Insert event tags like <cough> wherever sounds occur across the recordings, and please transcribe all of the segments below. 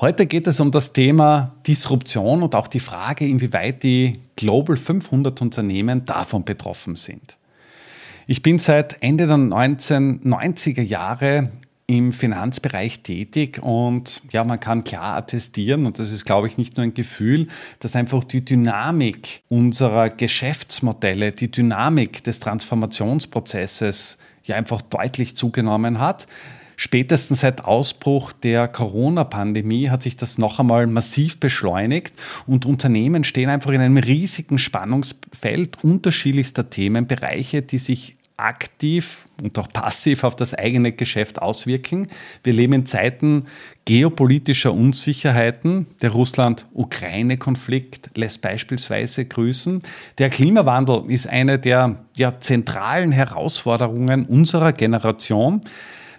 Heute geht es um das Thema Disruption und auch die Frage, inwieweit die Global 500 Unternehmen davon betroffen sind. Ich bin seit Ende der 1990er Jahre im Finanzbereich tätig und ja, man kann klar attestieren, und das ist, glaube ich, nicht nur ein Gefühl, dass einfach die Dynamik unserer Geschäftsmodelle, die Dynamik des Transformationsprozesses ja einfach deutlich zugenommen hat. Spätestens seit Ausbruch der Corona-Pandemie hat sich das noch einmal massiv beschleunigt und Unternehmen stehen einfach in einem riesigen Spannungsfeld unterschiedlichster Themenbereiche, die sich aktiv und auch passiv auf das eigene Geschäft auswirken. Wir leben in Zeiten geopolitischer Unsicherheiten. Der Russland-Ukraine-Konflikt lässt beispielsweise grüßen. Der Klimawandel ist eine der ja, zentralen Herausforderungen unserer Generation.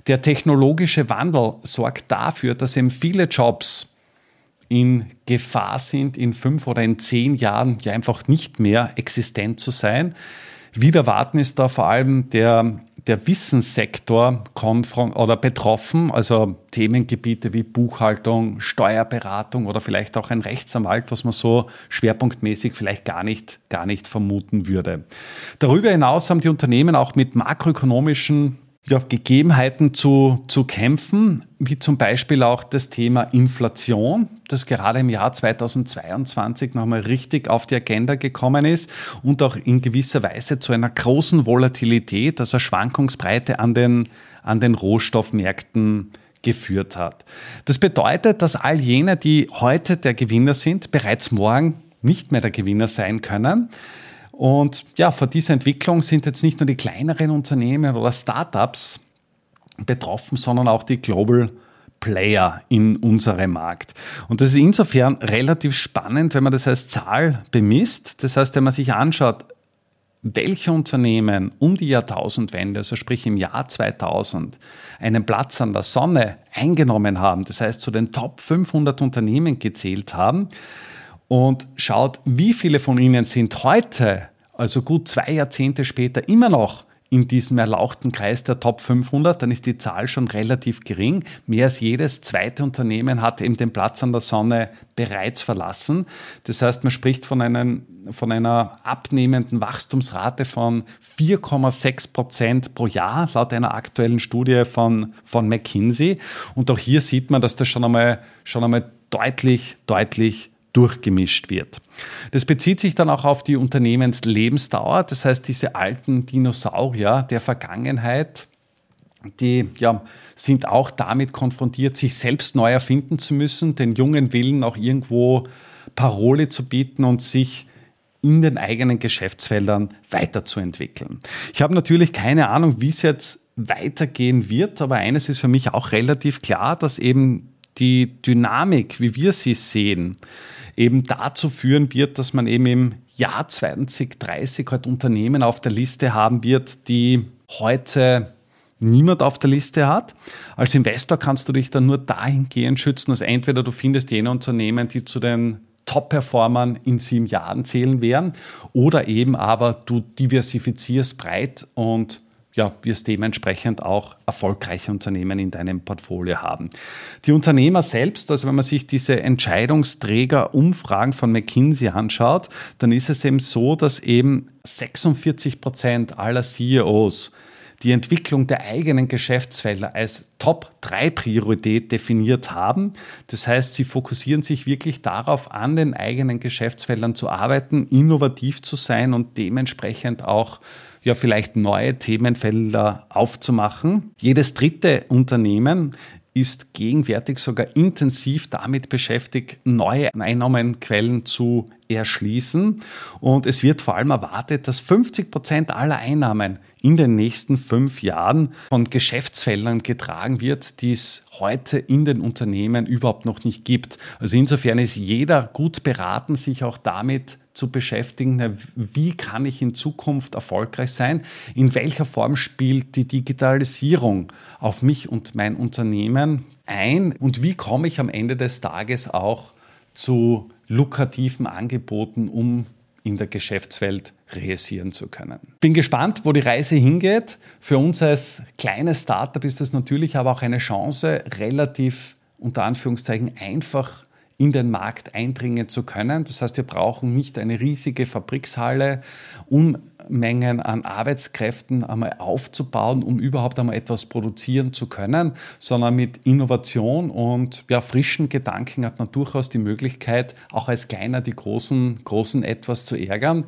Der technologische Wandel sorgt dafür, dass eben viele Jobs in Gefahr sind, in fünf oder in zehn Jahren ja einfach nicht mehr existent zu sein. Wieder warten ist da vor allem der, der Wissenssektor oder betroffen, also Themengebiete wie Buchhaltung, Steuerberatung oder vielleicht auch ein Rechtsanwalt, was man so schwerpunktmäßig vielleicht gar nicht, gar nicht vermuten würde. Darüber hinaus haben die Unternehmen auch mit makroökonomischen ja, Gegebenheiten zu, zu kämpfen, wie zum Beispiel auch das Thema Inflation, das gerade im Jahr 2022 nochmal richtig auf die Agenda gekommen ist und auch in gewisser Weise zu einer großen Volatilität, also Schwankungsbreite an den, an den Rohstoffmärkten geführt hat. Das bedeutet, dass all jene, die heute der Gewinner sind, bereits morgen nicht mehr der Gewinner sein können. Und ja, vor dieser Entwicklung sind jetzt nicht nur die kleineren Unternehmen oder Startups betroffen, sondern auch die Global Player in unserem Markt. Und das ist insofern relativ spannend, wenn man das als Zahl bemisst. Das heißt, wenn man sich anschaut, welche Unternehmen um die Jahrtausendwende, also sprich im Jahr 2000, einen Platz an der Sonne eingenommen haben, das heißt zu den Top 500 Unternehmen gezählt haben, und schaut, wie viele von ihnen sind heute also gut zwei Jahrzehnte später, immer noch in diesem erlauchten Kreis der Top 500, dann ist die Zahl schon relativ gering. Mehr als jedes zweite Unternehmen hat eben den Platz an der Sonne bereits verlassen. Das heißt, man spricht von, einem, von einer abnehmenden Wachstumsrate von 4,6 Prozent pro Jahr, laut einer aktuellen Studie von, von McKinsey. Und auch hier sieht man, dass das schon einmal, schon einmal deutlich, deutlich durchgemischt wird. Das bezieht sich dann auch auf die Unternehmenslebensdauer, das heißt diese alten Dinosaurier der Vergangenheit, die ja, sind auch damit konfrontiert, sich selbst neu erfinden zu müssen, den jungen Willen auch irgendwo Parole zu bieten und sich in den eigenen Geschäftsfeldern weiterzuentwickeln. Ich habe natürlich keine Ahnung, wie es jetzt weitergehen wird, aber eines ist für mich auch relativ klar, dass eben die Dynamik, wie wir sie sehen, eben dazu führen wird, dass man eben im Jahr 2030 halt Unternehmen auf der Liste haben wird, die heute niemand auf der Liste hat. Als Investor kannst du dich dann nur dahingehend schützen, dass entweder du findest jene Unternehmen, die zu den Top-Performern in sieben Jahren zählen werden, oder eben aber du diversifizierst breit und ja, wirst dementsprechend auch erfolgreiche Unternehmen in deinem Portfolio haben. Die Unternehmer selbst, also wenn man sich diese Entscheidungsträger-Umfragen von McKinsey anschaut, dann ist es eben so, dass eben 46 Prozent aller CEOs die Entwicklung der eigenen Geschäftsfelder als Top-3-Priorität definiert haben. Das heißt, sie fokussieren sich wirklich darauf, an den eigenen Geschäftsfeldern zu arbeiten, innovativ zu sein und dementsprechend auch ja vielleicht neue Themenfelder aufzumachen. Jedes dritte Unternehmen ist gegenwärtig sogar intensiv damit beschäftigt, neue Einnahmenquellen zu erschließen. Und es wird vor allem erwartet, dass 50 Prozent aller Einnahmen in den nächsten fünf Jahren von Geschäftsfeldern getragen wird, die es heute in den Unternehmen überhaupt noch nicht gibt. Also insofern ist jeder gut beraten, sich auch damit zu beschäftigen, wie kann ich in Zukunft erfolgreich sein, in welcher Form spielt die Digitalisierung auf mich und mein Unternehmen ein und wie komme ich am Ende des Tages auch zu lukrativen Angeboten, um in der Geschäftswelt realisieren zu können. Bin gespannt, wo die Reise hingeht. Für uns als kleines Startup ist das natürlich aber auch eine Chance, relativ unter Anführungszeichen einfach in den Markt eindringen zu können. Das heißt, wir brauchen nicht eine riesige Fabrikshalle, Unmengen an Arbeitskräften einmal aufzubauen, um überhaupt einmal etwas produzieren zu können, sondern mit Innovation und ja, frischen Gedanken hat man durchaus die Möglichkeit, auch als Kleiner die großen, großen etwas zu ärgern.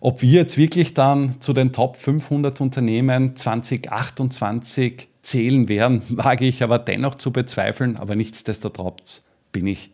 Ob wir jetzt wirklich dann zu den Top 500 Unternehmen 2028 zählen werden, <laughs> wage ich aber dennoch zu bezweifeln. Aber nichtsdestotrotz bin ich